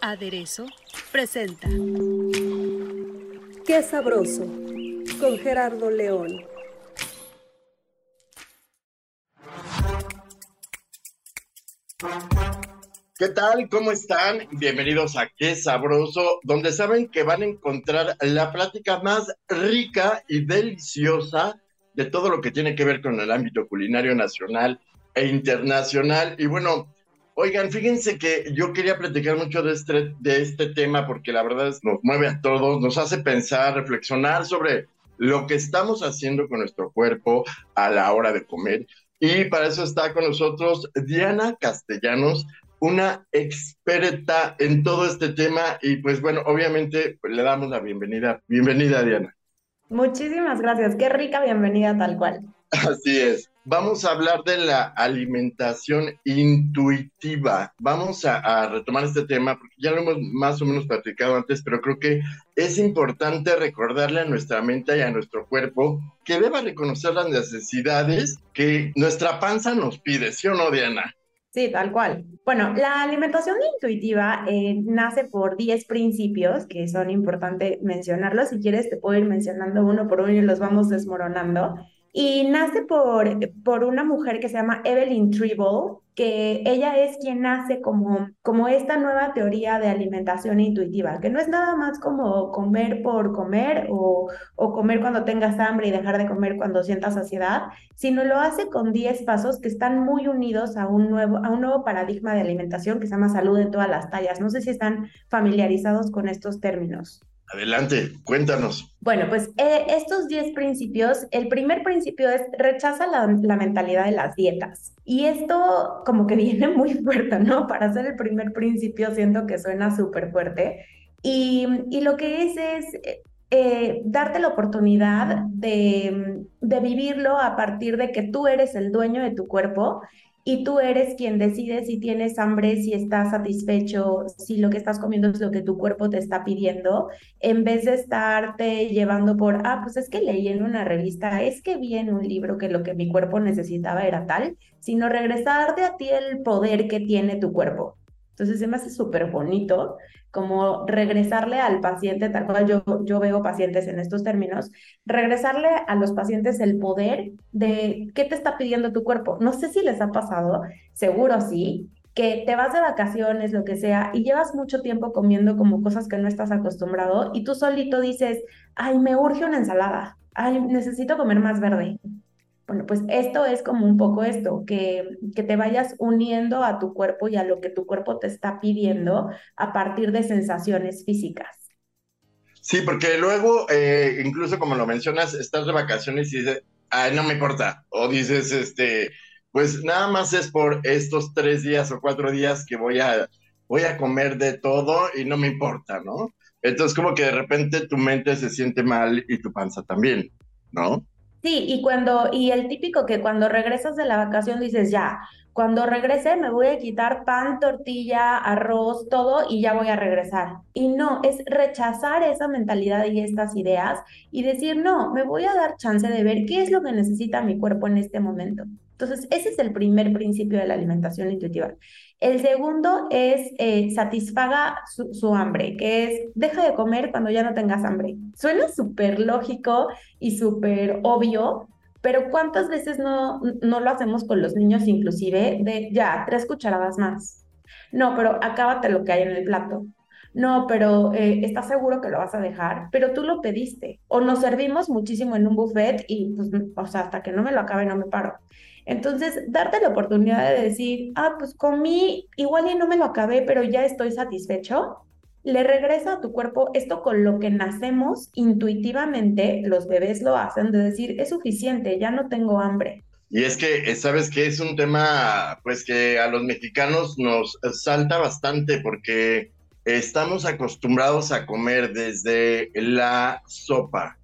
Aderezo presenta Qué sabroso con Gerardo León. ¿Qué tal? ¿Cómo están? Bienvenidos a Qué Sabroso, donde saben que van a encontrar la plática más rica y deliciosa de todo lo que tiene que ver con el ámbito culinario nacional e internacional. Y bueno, oigan, fíjense que yo quería platicar mucho de este, de este tema porque la verdad es, nos mueve a todos, nos hace pensar, reflexionar sobre lo que estamos haciendo con nuestro cuerpo a la hora de comer. Y para eso está con nosotros Diana Castellanos, una experta en todo este tema. Y pues bueno, obviamente pues, le damos la bienvenida. Bienvenida, Diana. Muchísimas gracias. Qué rica bienvenida tal cual. Así es. Vamos a hablar de la alimentación intuitiva. Vamos a, retomar este tema porque ya lo hemos más o menos platicado antes, pero creo que es importante recordarle a nuestra mente y a nuestro cuerpo que deba reconocer las necesidades que nuestra panza nos pide, ¿sí o no, Diana? Sí, tal cual. Bueno, la alimentación intuitiva eh, nace por 10 principios que son importantes mencionarlos. Si quieres, te puedo ir mencionando uno por uno y los vamos desmoronando. Y nace por, por una mujer que se llama Evelyn Tribble, que ella es quien nace como, como esta nueva teoría de alimentación intuitiva, que no es nada más como comer por comer o, o comer cuando tengas hambre y dejar de comer cuando sientas saciedad, sino lo hace con 10 pasos que están muy unidos a un, nuevo, a un nuevo paradigma de alimentación que se llama salud en todas las tallas. No sé si están familiarizados con estos términos. Adelante, cuéntanos. Bueno, pues eh, estos 10 principios, el primer principio es rechaza la, mentalidad de las dietas. Y esto como que viene muy fuerte, ¿no? Para ser el primer principio siento que suena súper fuerte. Y, y, lo que es es eh, darte la oportunidad de, de vivirlo a partir de que tú eres el dueño de tu cuerpo y tú eres quien decide si tienes hambre, si estás satisfecho, si lo que estás comiendo es lo que tu cuerpo te está pidiendo, en vez de estarte llevando por, ah, pues es que leí en una revista, es que vi en un libro que lo que mi cuerpo necesitaba era tal, sino regresarte a ti el poder que tiene tu cuerpo. Entonces se me hace súper bonito como regresarle al paciente, tal cual yo, yo veo pacientes en estos términos, regresarle a los pacientes el poder de qué te está pidiendo tu cuerpo. No sé si les ha pasado, seguro sí, que te vas de vacaciones, lo que sea, y llevas mucho tiempo comiendo como cosas que no estás acostumbrado y tú solito dices, ay, me urge una ensalada, ay, necesito comer más verde. Bueno, pues esto es como un poco esto, que, que te vayas uniendo a tu cuerpo y a lo que tu cuerpo te está pidiendo a partir de sensaciones físicas. Sí, porque luego, eh, incluso como lo mencionas, estás de vacaciones y dices, ay, no me importa. O dices, este, pues nada más es por estos tres días o cuatro días que voy a, voy a comer de todo y no me importa, ¿no? Entonces como que de repente tu mente se siente mal y tu panza también, ¿no? Sí, y cuando, y el típico que cuando regresas de la vacación dices, ya, cuando regrese me voy a quitar pan, tortilla, arroz, todo y ya voy a regresar. Y no, es rechazar esa mentalidad y estas ideas y decir, no, me voy a dar chance de ver qué es lo que necesita mi cuerpo en este momento. Entonces, ese es el primer principio de la alimentación intuitiva. El segundo es eh, satisfaga su, hambre, que es deja de comer cuando ya no tengas hambre. Suena súper lógico y súper obvio, pero ¿cuántas veces no, no lo hacemos con los niños inclusive de ya, tres cucharadas más? No, pero acábate lo que hay en el plato. No, pero eh, ¿estás seguro que lo vas a dejar? Pero tú lo pediste. O nos servimos muchísimo en un buffet y pues, o sea, hasta que no me lo acabe no me paro. Entonces, darte la oportunidad de decir, ah, pues comí, igual y no me lo acabé, pero ya estoy satisfecho, le regresa a tu cuerpo esto con lo que nacemos intuitivamente, los bebés lo hacen, de decir, es suficiente, ya no tengo hambre. Y es que, eh, ¿sabes que Es un tema, pues, que a los mexicanos nos salta bastante porque estamos acostumbrados a comer desde la sopa,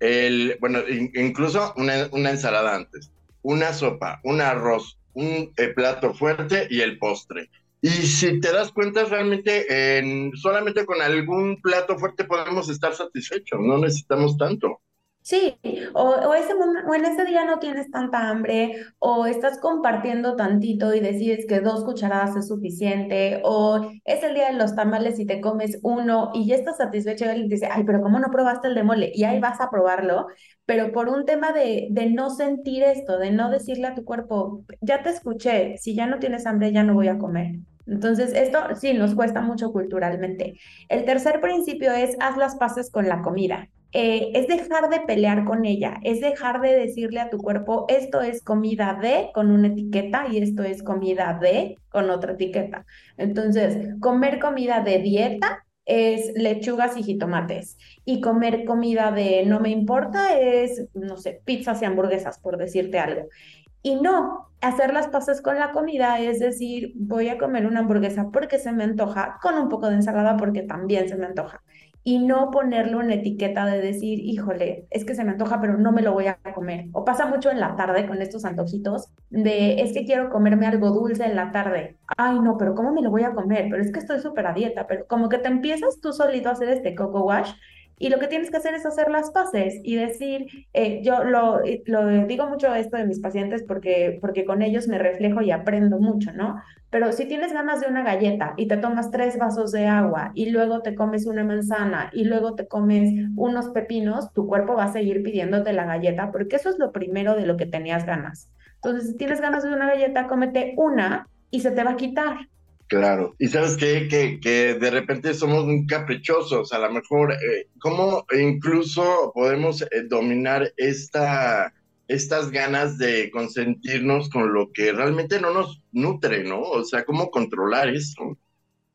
el, bueno, incluso una, una, ensalada antes, una sopa, un arroz, un eh, plato fuerte y el postre. Y si te das cuenta, realmente en, solamente con algún plato fuerte podemos estar satisfechos, no necesitamos tanto. Sí, o, ese o en ese día no tienes tanta hambre, o estás compartiendo tantito y decides que dos cucharadas es suficiente, o es el día de los tamales y te comes uno y ya estás satisfecho y dice, ay, pero ¿cómo no probaste el de mole? Y ahí vas a probarlo, pero por un tema de, de no sentir esto, de no decirle a tu cuerpo, ya te escuché, si ya no tienes hambre, ya no voy a comer. Entonces, esto sí nos cuesta mucho culturalmente. El tercer principio es haz las paces con la comida. Eh, es dejar de pelear con ella, es dejar de decirle a tu cuerpo, esto es comida de con una etiqueta y esto es comida de con otra etiqueta. Entonces, comer comida de dieta es lechugas y jitomates. Y comer comida de no me importa es, no sé, pizzas y hamburguesas, por decirte algo. Y no, hacer las paces con la comida es decir, voy a comer una hamburguesa porque se me antoja, con un poco de ensalada porque también se me antoja y no ponerle una etiqueta de decir, híjole, es que se me antoja, pero no me lo voy a comer. O pasa mucho en la tarde con estos antojitos de, es que quiero comerme algo dulce en la tarde. Ay, no, pero ¿cómo me lo voy a comer? Pero es que estoy súper a dieta, pero como que te empiezas tú solito a hacer este coco wash y lo que tienes que hacer es hacer las paces y decir, eh, yo lo, lo, digo mucho esto de mis pacientes porque, porque con ellos me reflejo y aprendo mucho, ¿no? Pero si tienes ganas de una galleta y te tomas tres vasos de agua y luego te comes una manzana y luego te comes unos pepinos, tu cuerpo va a seguir pidiéndote la galleta porque eso es lo primero de lo que tenías ganas. Entonces, si tienes ganas de una galleta, cómete una y se te va a quitar. Claro, y sabes? Que, que de repente somos muy caprichosos, a lo mejor, eh, ¿cómo incluso podemos eh, dominar esta, estas ganas de consentirnos con lo que realmente no nos nutre, ¿no? O sea, ¿cómo controlar eso?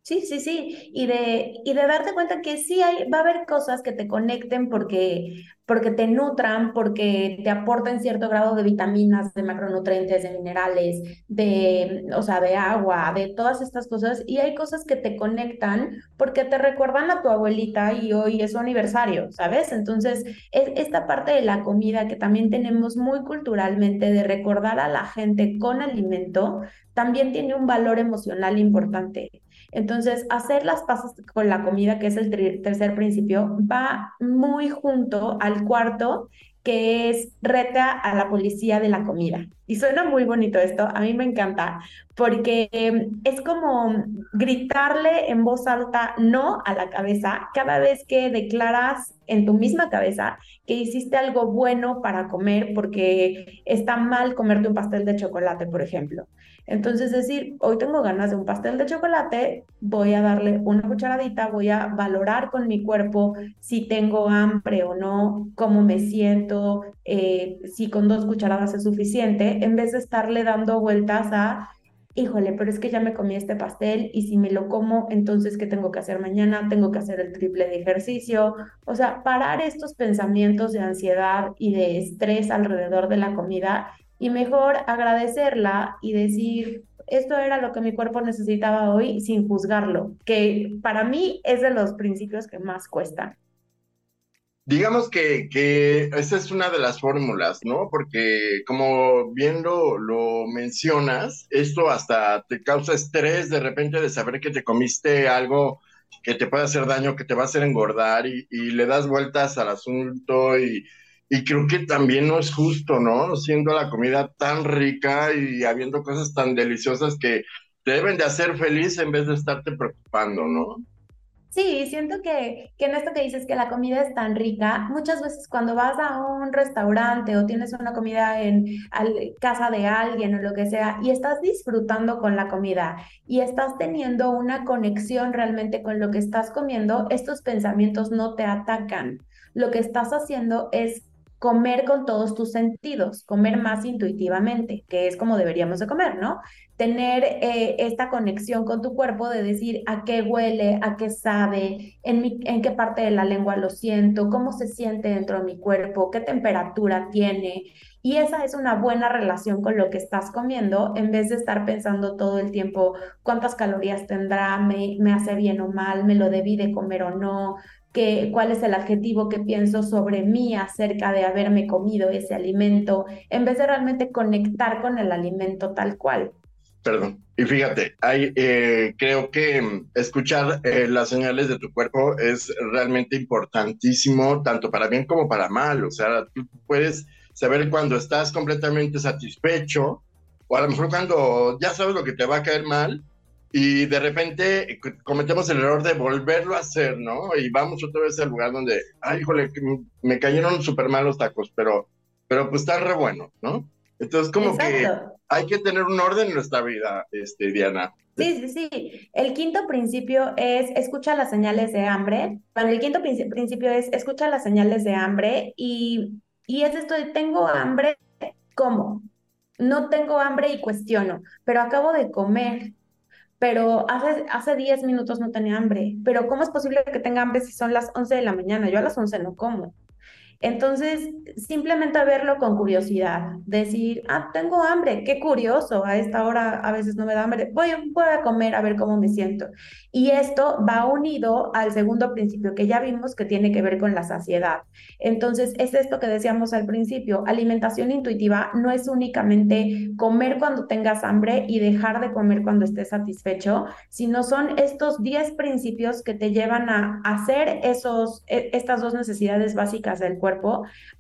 Sí, sí, sí, y de, y de darte cuenta que sí hay, va a haber cosas que te conecten porque, porque te nutran, porque te aporten cierto grado de vitaminas, de macronutrientes, de minerales, de, o sea, de agua, de todas estas cosas, y hay cosas que te conectan porque te recuerdan a tu abuelita y hoy es su aniversario, ¿sabes? Entonces, es esta parte de la comida que también tenemos muy culturalmente de recordar a la gente con alimento, también tiene un valor emocional importante. Entonces, hacer las pasas con la comida, que es el tercer principio, va muy junto al cuarto, que es reta a la policía de la comida. Y suena muy bonito esto, a mí me encanta, porque em, es como gritarle en voz alta no a la cabeza cada vez que declaras en tu misma cabeza que hiciste algo bueno para comer, porque está mal comerte un pastel de chocolate, por ejemplo. Entonces, decir, hoy tengo ganas de un pastel de chocolate, voy a darle una cucharadita, voy a valorar con mi cuerpo si tengo hambre o no, cómo me siento, eh, si con dos cucharadas es suficiente, en vez de estarle dando vueltas a, híjole, pero es que ya me comí este pastel y si me lo como, entonces, ¿qué tengo que hacer mañana? Tengo que hacer el triple de ejercicio. O sea, parar estos pensamientos de ansiedad y de estrés alrededor de la comida y mejor agradecerla y decir, esto era lo que mi cuerpo necesitaba hoy sin juzgarlo, que para mí es de los principios que más cuestan. Digamos que, esa es una de las fórmulas, ¿no? Porque como bien lo, mencionas, esto hasta te causa estrés de repente de saber que te comiste algo que te puede hacer daño, que te va a hacer engordar y, y le das vueltas al asunto y, y creo que también no es justo, ¿no? Siendo la comida tan rica y habiendo cosas tan deliciosas que te deben de hacer feliz en vez de estarte preocupando, ¿no? Sí, siento que, en esto que dices que la comida es tan rica, muchas veces cuando vas a un restaurante o tienes una comida en casa de alguien o lo que sea y estás disfrutando con la comida y estás teniendo una conexión realmente con lo que estás comiendo, estos pensamientos no te atacan. Lo que estás haciendo es comer con todos tus sentidos, comer más intuitivamente, que es como deberíamos de comer, ¿no? Tener eh, esta conexión con tu cuerpo de decir a qué huele, a qué sabe, en, mi, en qué parte de la lengua lo siento, cómo se siente dentro de mi cuerpo, qué temperatura tiene. Y esa es una buena relación con lo que estás comiendo en vez de estar pensando todo el tiempo cuántas calorías tendrá, me, me hace bien o mal, me lo debí de comer o no, que, cuál es el adjetivo que pienso sobre mí acerca de haberme comido ese alimento, en vez de realmente conectar con el alimento tal cual. Perdón. Y fíjate, hay, eh, creo que mm, escuchar eh, las señales de tu cuerpo es realmente importantísimo, tanto para bien como para mal. O sea, tú puedes saber cuando estás completamente satisfecho, o a lo mejor cuando ya sabes lo que te va a caer mal, y de repente cometemos el error de volverlo a hacer, ¿no? Y vamos otra vez al lugar donde, ay, híjole, me cayeron súper mal los tacos, pero, pero pues está re bueno, ¿no? Entonces, como que hay que tener un orden en nuestra vida, este, Diana. Sí, sí, sí. El quinto principio es escucha las señales de hambre. Bueno, el quinto principio es escucha las señales de hambre y, y es esto de tengo hambre, ¿cómo? No tengo hambre y cuestiono, pero acabo de comer pero hace, hace 10 minutos no tenía hambre. Pero ¿cómo es posible que tenga hambre si son las 11 de la mañana? Yo a las 11 no como. Entonces, simplemente verlo con curiosidad, decir, ah, tengo hambre, qué curioso, a esta hora a veces no me da hambre, voy, voy a comer a ver cómo me siento. Y esto va unido al segundo principio que ya vimos que tiene que ver con la saciedad. Entonces, es esto que decíamos al principio, alimentación intuitiva no es únicamente comer cuando tengas hambre y dejar de comer cuando estés satisfecho, sino son estos 10 principios que te llevan a hacer esos, e, estas dos necesidades básicas del cuerpo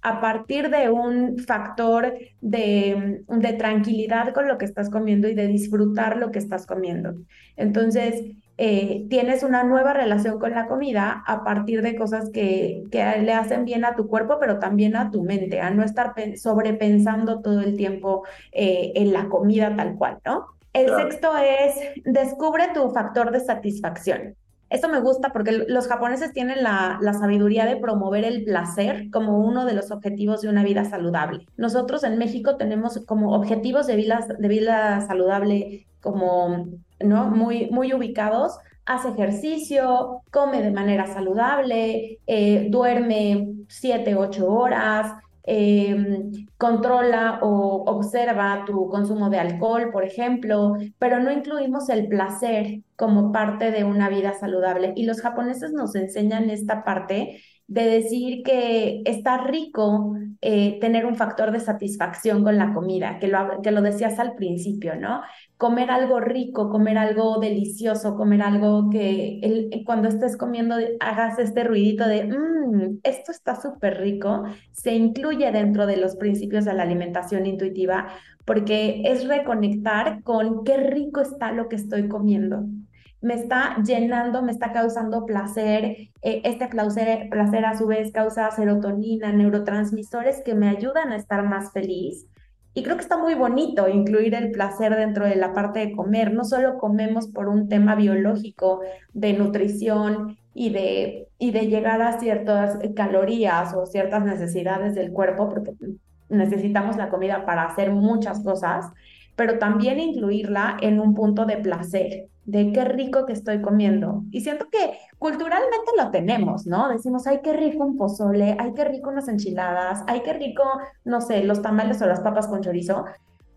a partir de un factor de, de tranquilidad con lo que estás comiendo y de disfrutar lo que estás comiendo. Entonces, eh, tienes una nueva relación con la comida a partir de cosas que, que, le hacen bien a tu cuerpo, pero también a tu mente, a no estar sobrepensando todo el tiempo eh, en la comida tal cual, ¿no? El sexto es, descubre tu factor de satisfacción. Esto me gusta porque los japoneses tienen la, sabiduría de promover el placer como uno de los objetivos de una vida saludable. Nosotros en México tenemos como objetivos de vida, de vida saludable como ¿no? muy, muy ubicados. Hace ejercicio, come de manera saludable, eh, duerme 7, 8 horas, Em, controla o observa tu consumo de alcohol, por ejemplo, pero no incluimos el placer como parte de una vida saludable. Y los japoneses nos enseñan esta parte de decir que está rico eh, tener un factor de satisfacción con la comida, que lo, que lo decías al principio, ¿no? Comer algo rico, comer algo delicioso, comer algo que cuando estés comiendo hagas este ruidito de, mmm, esto está súper rico, se incluye dentro de los principios de la alimentación intuitiva porque es reconectar con qué rico está lo que estoy comiendo me está llenando, me está causando placer. Eh, este placer, placer a su vez causa serotonina, neurotransmisores que me ayudan a estar más feliz. Y creo que está muy bonito incluir el placer dentro de la parte de comer. No solo comemos por un tema biológico de nutrición y de, y de llegar a ciertas calorías o ciertas necesidades del cuerpo, porque necesitamos la comida para hacer muchas cosas, pero también incluirla en un punto de placer de qué rico que estoy comiendo. Y siento que culturalmente lo tenemos, ¿no? Decimos, ay, qué rico un pozole, ay, qué rico unas enchiladas, ay, qué rico, no sé, los tamales o las papas con chorizo,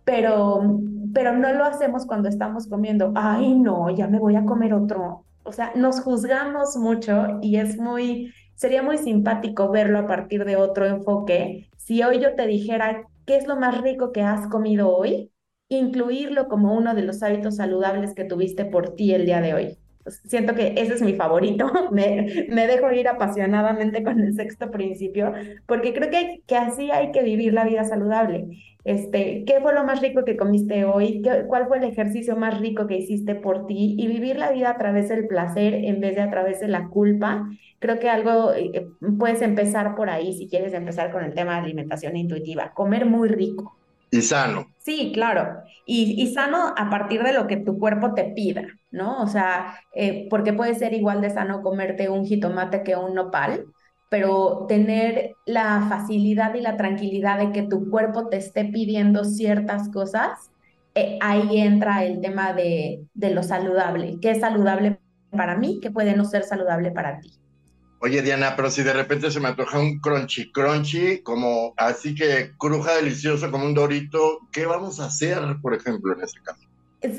pero, pero no lo hacemos cuando estamos comiendo, ay, no, ya me voy a comer otro. O sea, nos juzgamos mucho y es muy, sería muy simpático verlo a partir de otro enfoque. Si hoy yo te dijera, ¿qué es lo más rico que has comido hoy? Incluirlo como uno de los hábitos saludables que tuviste por ti el día de hoy. Pues, siento que ese es mi favorito, me, dejo ir apasionadamente con el sexto principio, porque creo que, que así hay que vivir la vida saludable. Este, ¿Qué fue lo más rico que comiste hoy? ¿Qué, ¿Cuál fue el ejercicio más rico que hiciste por ti? Y vivir la vida a través del placer en vez de a través de la culpa. Creo que algo, eh, puedes empezar por ahí si quieres empezar con el tema de alimentación intuitiva, comer muy rico y sano. Sí, claro. Y, sano a partir de lo que tu cuerpo te pida, ¿no? O sea, eh, porque puede ser igual de sano comerte un jitomate que un nopal, pero tener la facilidad y la tranquilidad de que tu cuerpo te esté pidiendo ciertas cosas, eh, ahí entra el tema de, de lo saludable, qué es saludable para mí, qué puede no ser saludable para ti. Oye, Diana, pero si de repente se me antoja un crunchy crunchy, como así que cruja delicioso como un dorito, ¿qué vamos a hacer, por ejemplo, en ese caso? Si,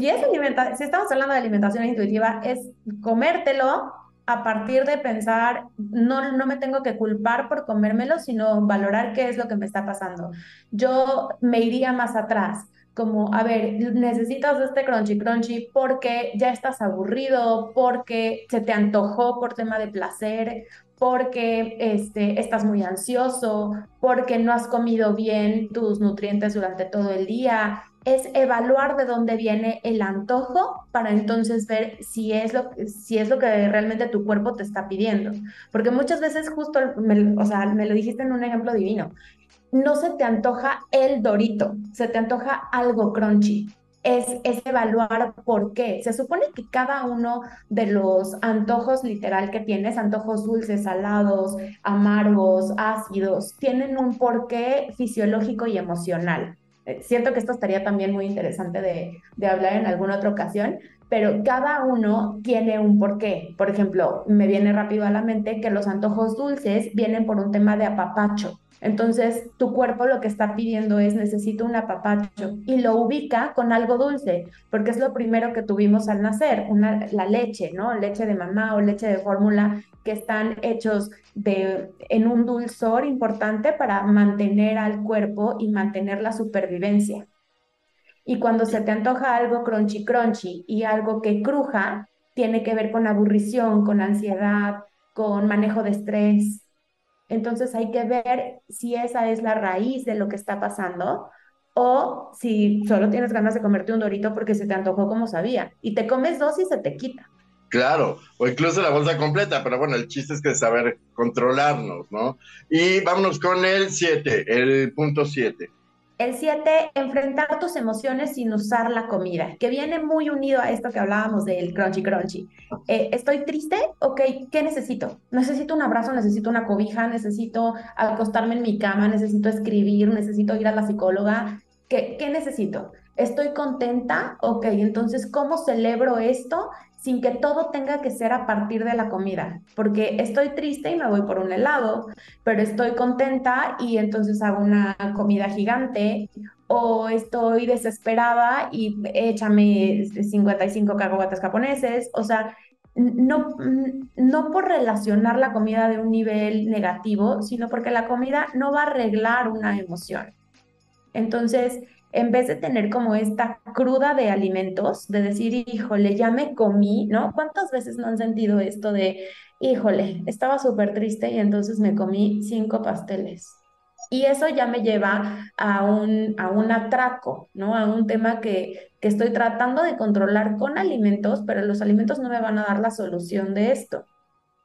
si estamos hablando de alimentación intuitiva, es comértelo a partir de pensar, no, no me tengo que culpar por comérmelo, sino valorar qué es lo que me está pasando. Yo me iría más atrás como, a ver, necesitas este crunchy crunchy porque ya estás aburrido, porque se te antojó por tema de placer, porque este, estás muy ansioso, porque no has comido bien tus nutrientes durante todo el día. Es evaluar de dónde viene el antojo para entonces ver si es lo, si es lo que realmente tu cuerpo te está pidiendo. Porque muchas veces justo, o sea, me lo dijiste en un ejemplo divino, no se te antoja el dorito, se te antoja algo crunchy. Es, es, evaluar por qué. Se supone que cada uno de los antojos literal que tienes, antojos dulces, salados, amargos, ácidos, tienen un porqué fisiológico y emocional. Eh, siento que esto estaría también muy interesante de, de hablar en alguna otra ocasión, pero cada uno tiene un porqué. Por ejemplo, me viene rápido a la mente que los antojos dulces vienen por un tema de apapacho entonces, tu cuerpo lo que está pidiendo es necesito un apapacho y lo ubica con algo dulce, porque es lo primero que tuvimos al nacer, una, la leche, ¿no? Leche de mamá o leche de fórmula que están hechos de, en un dulzor importante para mantener al cuerpo y mantener la supervivencia. Y cuando se te antoja algo crunchy crunchy y algo que cruja, tiene que ver con aburrición, con ansiedad, con manejo de estrés, entonces hay que ver si esa es la raíz de lo que está pasando o si solo tienes ganas de comerte un dorito porque se te antojó como sabía y te comes dos y se te quita. Claro, o incluso la bolsa completa, pero bueno, el chiste es que saber controlarnos, ¿no? Y vámonos con el 7, el punto 7. El 7, enfrentar tus emociones sin usar la comida, que viene muy unido a esto que hablábamos del crunchy crunchy. Eh, ¿Estoy triste? Ok, ¿qué necesito? Necesito un abrazo, necesito una cobija, necesito acostarme en mi cama, necesito escribir, necesito ir a la psicóloga. ¿Qué, qué necesito? ¿Estoy contenta? Ok, entonces, ¿cómo celebro esto sin que todo tenga que ser a partir de la comida, porque estoy triste y me voy por un helado, pero estoy contenta y entonces hago una comida gigante, o estoy desesperada y échame 55 cacahuates japoneses, o sea, no, no por relacionar la comida de un nivel negativo, sino porque la comida no va a arreglar una emoción. Entonces, en vez de tener como esta cruda de alimentos, de decir, híjole, ya me comí, ¿no? ¿Cuántas veces no han sentido esto de, híjole, estaba súper triste y entonces me comí cinco pasteles? Y eso ya me lleva a un, a un atraco, ¿no? A un tema que, que estoy tratando de controlar con alimentos, pero los alimentos no me van a dar la solución de esto.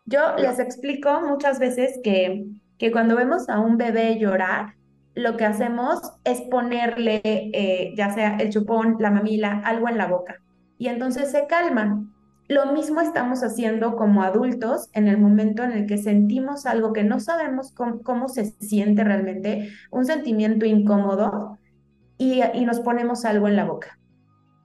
Yo les explico muchas veces que, que cuando vemos a un bebé llorar, lo que hacemos es ponerle, eh, ya sea el chupón, la mamila, algo en la boca. Y entonces se calman. Lo mismo estamos haciendo como adultos en el momento en el que sentimos algo que no sabemos cómo, se siente realmente, un sentimiento incómodo, y, y nos ponemos algo en la boca.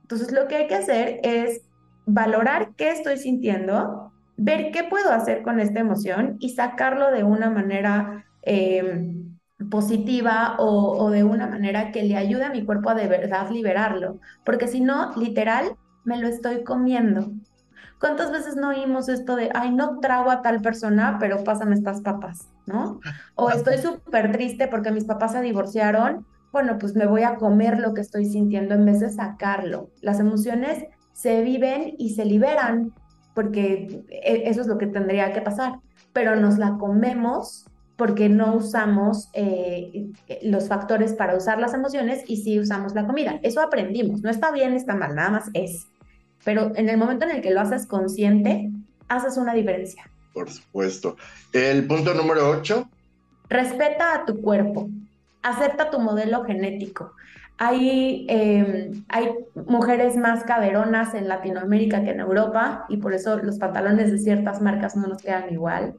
Entonces lo que hay que hacer es valorar qué estoy sintiendo, ver qué puedo hacer con esta emoción y sacarlo de una manera eh, positiva o, de una manera que le ayude a mi cuerpo a de verdad liberarlo, porque si no, literal, me lo estoy comiendo. ¿Cuántas veces no oímos esto de, ay, no trago a tal persona, pero pásame estas papas, ¿no? O estoy súper triste porque mis papás se divorciaron, bueno, pues me voy a comer lo que estoy sintiendo en vez de sacarlo. Las emociones se viven y se liberan, porque e, eso es lo que tendría que pasar, pero nos la comemos porque no usamos eh, los factores para usar las emociones y sí usamos la comida. Eso aprendimos, no está bien, está mal, nada más es. Pero en el momento en el que lo haces consciente, haces una diferencia. Por supuesto. El punto número 8. Respeta a tu cuerpo, acepta tu modelo genético. Hay, em, hay mujeres más caderonas en Latinoamérica que en Europa y por eso los pantalones de ciertas marcas no nos quedan igual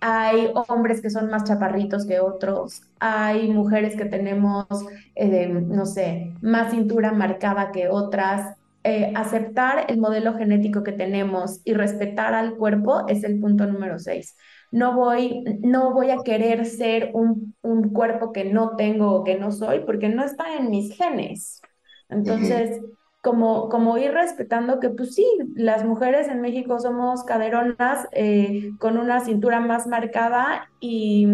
hay hombres que son más chaparritos que otros, hay mujeres que tenemos, eh, no sé, más cintura marcada que otras. Eh, aceptar el modelo genético que tenemos y respetar al cuerpo es el punto número seis. No voy, no voy a querer ser un, un cuerpo que no tengo o que no soy porque no está en mis genes. Entonces, como, como ir respetando que, pues sí, las mujeres en México somos caderonas eh, con una cintura más marcada y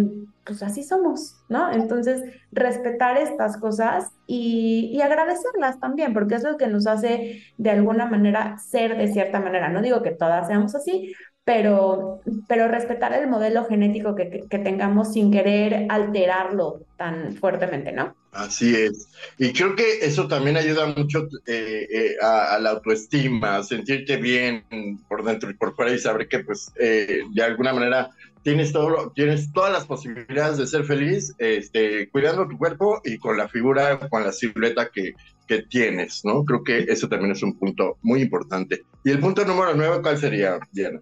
pues así somos, ¿no? Entonces, respetar estas cosas y, y, agradecerlas también, porque es lo que nos hace de alguna manera ser de cierta manera. No digo que todas seamos así, pero, pero respetar el modelo genético que, tengamos sin querer alterarlo tan fuertemente, ¿no? Así es. Y creo que eso también ayuda mucho eh, eh, a, la autoestima, a sentirte bien por dentro y por fuera y saber que pues eh, de alguna manera tienes, todo, tienes todas las posibilidades de ser feliz este, cuidando tu cuerpo y con la figura, con la silueta que, que tienes, ¿no? Creo que eso también es un punto muy importante. Y el punto número nueve, ¿cuál sería, Diana?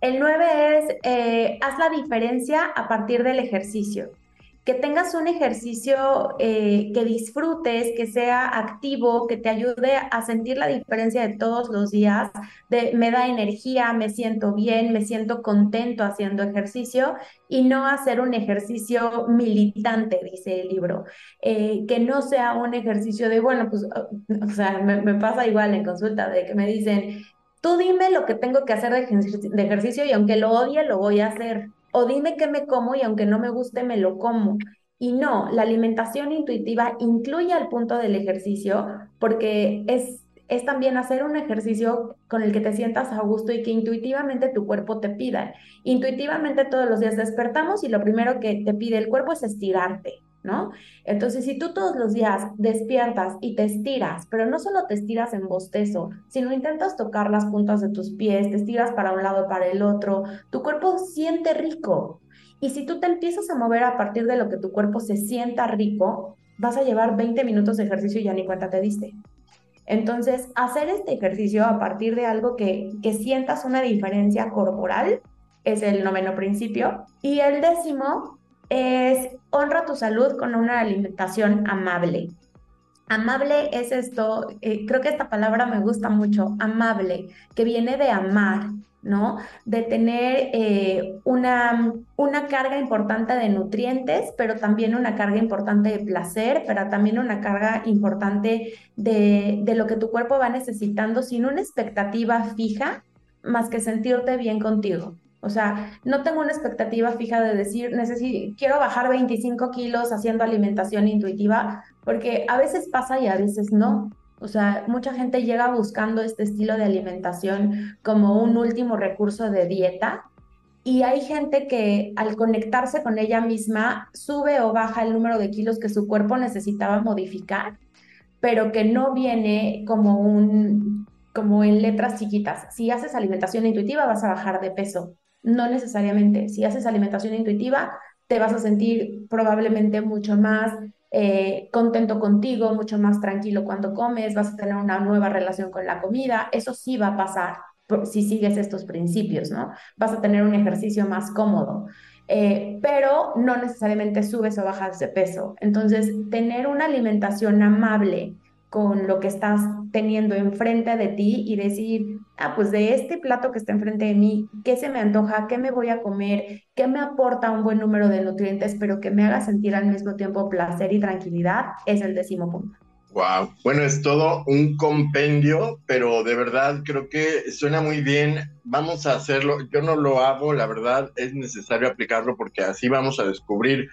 El 9 es, eh, haz la diferencia a partir del ejercicio. Que tengas un ejercicio eh, que disfrutes, que sea activo, que te ayude a sentir la diferencia de todos los días, de, me da energía, me siento bien, me siento contento haciendo ejercicio y no hacer un ejercicio militante, dice el libro. Eh, que no sea un ejercicio de, bueno, pues, o sea, me, me pasa igual en consulta, de que me dicen, tú dime lo que tengo que hacer de, ejercicio y aunque lo odie, lo voy a hacer. O dime qué me como y aunque no me guste, me lo como. Y no, la alimentación intuitiva incluye al punto del ejercicio porque es, es también hacer un ejercicio con el que te sientas a gusto y que intuitivamente tu cuerpo te pida. Intuitivamente todos los días despertamos y lo primero que te pide el cuerpo es estirarte. ¿No? Entonces, si tú todos los días despiertas y te estiras, pero no solo te estiras en bostezo, sino intentas tocar las puntas de tus pies, te estiras para un lado, para el otro, tu cuerpo siente rico. Y si tú te empiezas a mover a partir de lo que tu cuerpo se sienta rico, vas a llevar 20 minutos de ejercicio y ya ni cuenta te diste. Entonces, hacer este ejercicio a partir de algo que, que sientas una diferencia corporal es el noveno principio. Y el décimo es honra tu salud con una alimentación amable. Amable es esto, eh, creo que esta palabra me gusta mucho, amable, que viene de amar, ¿no? De tener eh, una, una carga importante de nutrientes, pero también una carga importante de placer, pero también una carga importante de, de lo que tu cuerpo va necesitando sin una expectativa fija más que sentirte bien contigo. O sea, no tengo una expectativa fija de decir, necesito, quiero bajar 25 kilos haciendo alimentación intuitiva, porque a veces pasa y a veces no. O sea, mucha gente llega buscando este estilo de alimentación como un último recurso de dieta y hay gente que al conectarse con ella misma sube o baja el número de kilos que su cuerpo necesitaba modificar, pero que no viene como un como en letras chiquitas. Si haces alimentación intuitiva vas a bajar de peso. No necesariamente. Si haces alimentación intuitiva, te vas a sentir probablemente mucho más eh, contento contigo, mucho más tranquilo cuando comes, vas a tener una nueva relación con la comida. Eso sí va a pasar si sigues estos principios, ¿no? Vas a tener un ejercicio más cómodo. Eh, pero no necesariamente subes o bajas de peso. Entonces, tener una alimentación amable, con lo que estás teniendo enfrente de ti y decir, ah, pues de este plato que está enfrente de mí, ¿qué se me antoja? ¿Qué me voy a comer? ¿Qué me aporta un buen número de nutrientes, pero que me haga sentir al mismo tiempo placer y tranquilidad? Es el décimo punto. Wow, bueno, es todo un compendio, pero de verdad creo que suena muy bien. Vamos a hacerlo. Yo no lo hago, la verdad es necesario aplicarlo porque así vamos a descubrir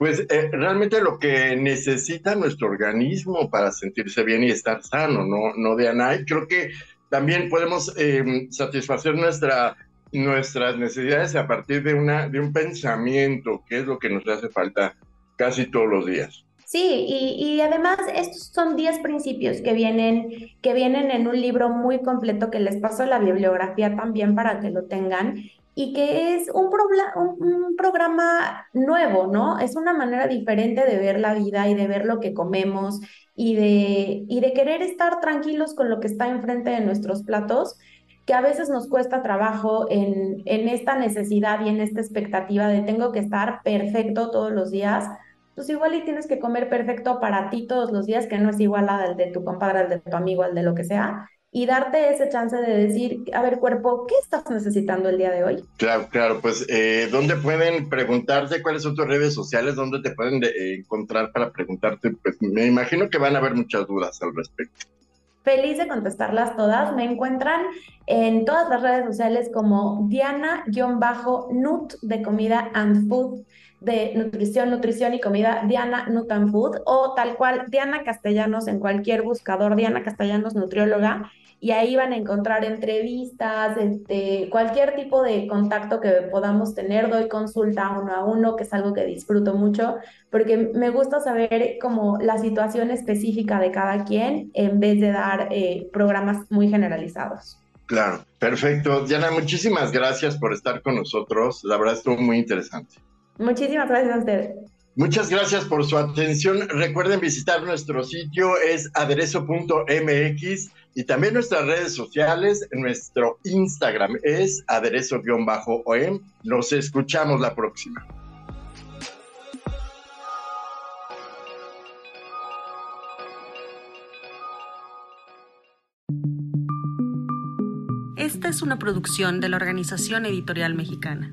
pues eh, realmente lo que necesita nuestro organismo para sentirse bien y estar sano, no, no de Y Creo que también podemos em, satisfacer nuestra, nuestras necesidades a partir de, una, de un pensamiento, que es lo que nos hace falta casi todos los días. Sí, y, y, además estos son 10 principios que vienen, que vienen en un libro muy completo que les paso la bibliografía también para que lo tengan y que es un, un, programa nuevo, ¿no? Es una manera diferente de ver la vida y de ver lo que comemos y de, y de querer estar tranquilos con lo que está enfrente de nuestros platos. que a veces nos cuesta trabajo en, en esta necesidad y en esta expectativa de tengo que estar perfecto todos los días, pues igual y tienes que comer perfecto para ti todos los días, que no es igual al de tu compadre, al de tu amigo, al de lo que sea, y darte ese chance de decir, a ver, cuerpo, ¿qué estás necesitando el día de hoy? Claro, claro, pues, eh, ¿dónde pueden preguntarte cuáles son tus redes sociales? ¿Dónde te pueden eh, encontrar para preguntarte? Pues me imagino que van a haber muchas dudas al respecto. Feliz de contestarlas todas. Me encuentran en todas las redes sociales como Diana-Nut de comida and food, de nutrición, nutrición y comida, Diana Nut and Food, o tal cual, Diana Castellanos en cualquier buscador, Diana Castellanos Nutrióloga y ahí van a encontrar entrevistas, este, cualquier tipo de contacto que podamos tener. Doy consulta uno a uno, que es algo que disfruto mucho, porque me gusta saber como la situación específica de cada quien en vez de dar eh, programas muy generalizados. Claro, perfecto. Diana, muchísimas gracias por estar con nosotros. La verdad estuvo muy interesante. Muchísimas gracias a ustedes. Muchas gracias por su atención. Recuerden visitar nuestro sitio, es aderezo.mx y también nuestras redes sociales, nuestro Instagram es aderezo-om. Nos escuchamos la próxima. Esta es una producción de la Organización Editorial Mexicana.